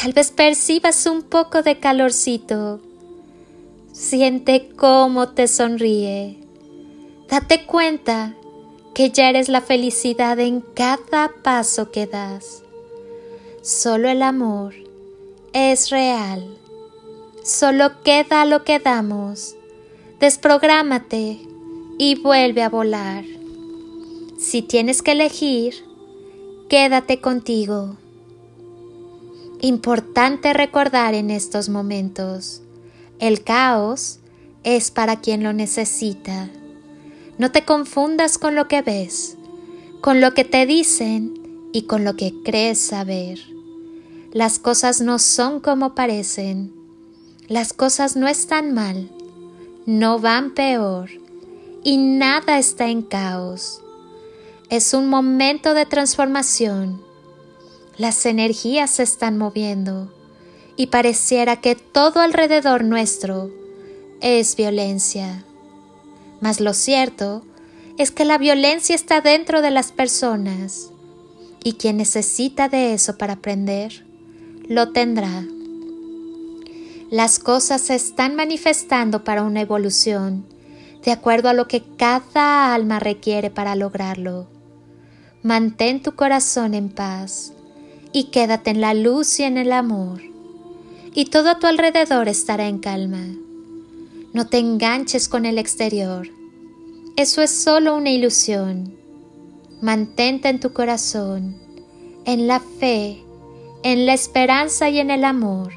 Tal vez percibas un poco de calorcito. Siente cómo te sonríe. Date cuenta que ya eres la felicidad en cada paso que das. Solo el amor es real. Solo queda lo que damos. Desprográmate y vuelve a volar. Si tienes que elegir, quédate contigo. Importante recordar en estos momentos, el caos es para quien lo necesita. No te confundas con lo que ves, con lo que te dicen y con lo que crees saber. Las cosas no son como parecen. Las cosas no están mal, no van peor y nada está en caos. Es un momento de transformación las energías se están moviendo y pareciera que todo alrededor nuestro es violencia. Mas lo cierto es que la violencia está dentro de las personas y quien necesita de eso para aprender, lo tendrá. Las cosas se están manifestando para una evolución de acuerdo a lo que cada alma requiere para lograrlo. Mantén tu corazón en paz y quédate en la luz y en el amor, y todo a tu alrededor estará en calma. No te enganches con el exterior, eso es solo una ilusión. Mantente en tu corazón, en la fe, en la esperanza y en el amor.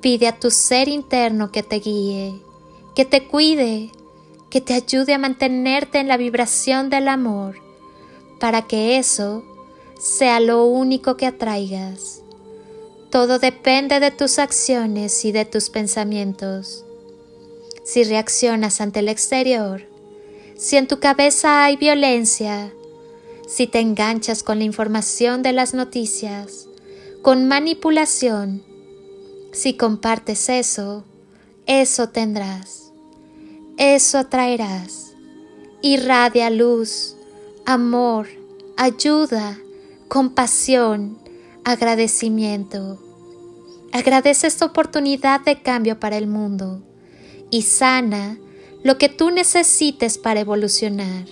Pide a tu ser interno que te guíe, que te cuide, que te ayude a mantenerte en la vibración del amor, para que eso sea lo único que atraigas. Todo depende de tus acciones y de tus pensamientos. Si reaccionas ante el exterior, si en tu cabeza hay violencia, si te enganchas con la información de las noticias, con manipulación, si compartes eso, eso tendrás, eso atraerás. Irradia luz, amor, ayuda, compasión, agradecimiento. Agradece esta oportunidad de cambio para el mundo y sana lo que tú necesites para evolucionar.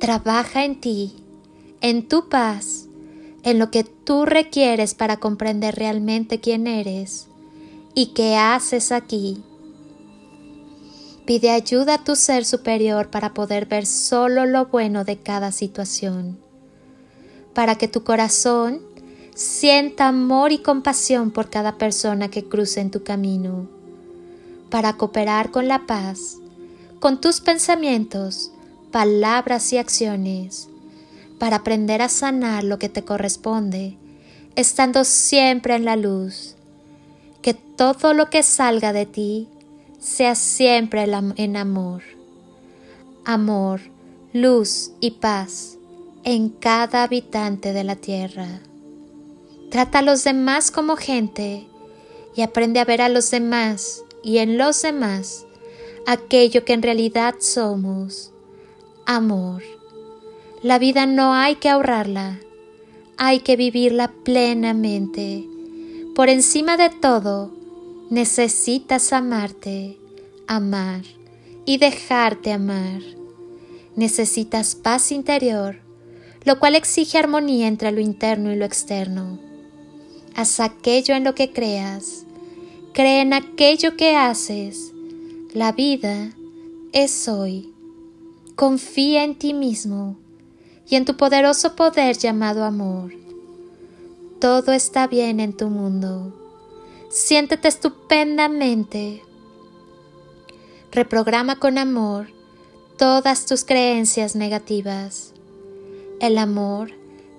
Trabaja en ti, en tu paz, en lo que tú requieres para comprender realmente quién eres y qué haces aquí. Pide ayuda a tu ser superior para poder ver solo lo bueno de cada situación para que tu corazón sienta amor y compasión por cada persona que cruce en tu camino, para cooperar con la paz, con tus pensamientos, palabras y acciones, para aprender a sanar lo que te corresponde, estando siempre en la luz, que todo lo que salga de ti sea siempre en amor, amor, luz y paz en cada habitante de la tierra. Trata a los demás como gente y aprende a ver a los demás y en los demás aquello que en realidad somos, amor. La vida no hay que ahorrarla, hay que vivirla plenamente. Por encima de todo, necesitas amarte, amar y dejarte amar. Necesitas paz interior, lo cual exige armonía entre lo interno y lo externo. Haz aquello en lo que creas, cree en aquello que haces. La vida es hoy. Confía en ti mismo y en tu poderoso poder llamado amor. Todo está bien en tu mundo. Siéntete estupendamente. Reprograma con amor todas tus creencias negativas. El amor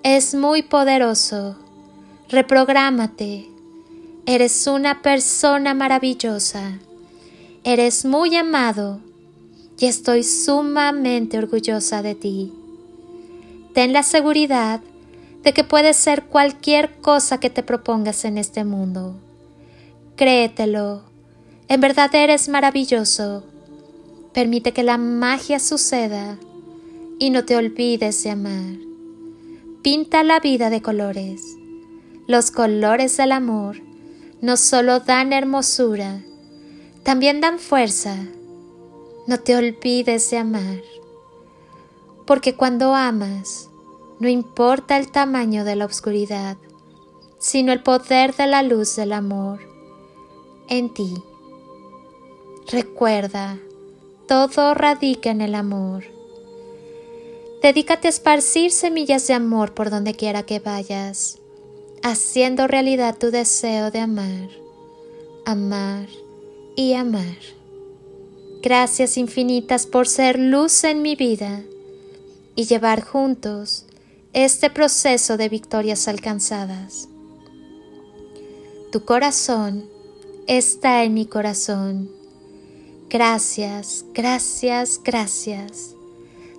es muy poderoso. Reprográmate. Eres una persona maravillosa. Eres muy amado y estoy sumamente orgullosa de ti. Ten la seguridad de que puedes ser cualquier cosa que te propongas en este mundo. Créetelo, en verdad eres maravilloso. Permite que la magia suceda y no te olvides de amar. Pinta la vida de colores. Los colores del amor no solo dan hermosura, también dan fuerza. No te olvides de amar porque cuando amas, no importa el tamaño de la oscuridad, sino el poder de la luz del amor en ti. Recuerda, todo radica en el amor. Dedícate a esparcir semillas de amor por donde quiera que vayas, haciendo realidad tu deseo de amar, amar y amar. Gracias infinitas por ser luz en mi vida y llevar juntos este proceso de victorias alcanzadas. Tu corazón está en mi corazón. Gracias, gracias, gracias.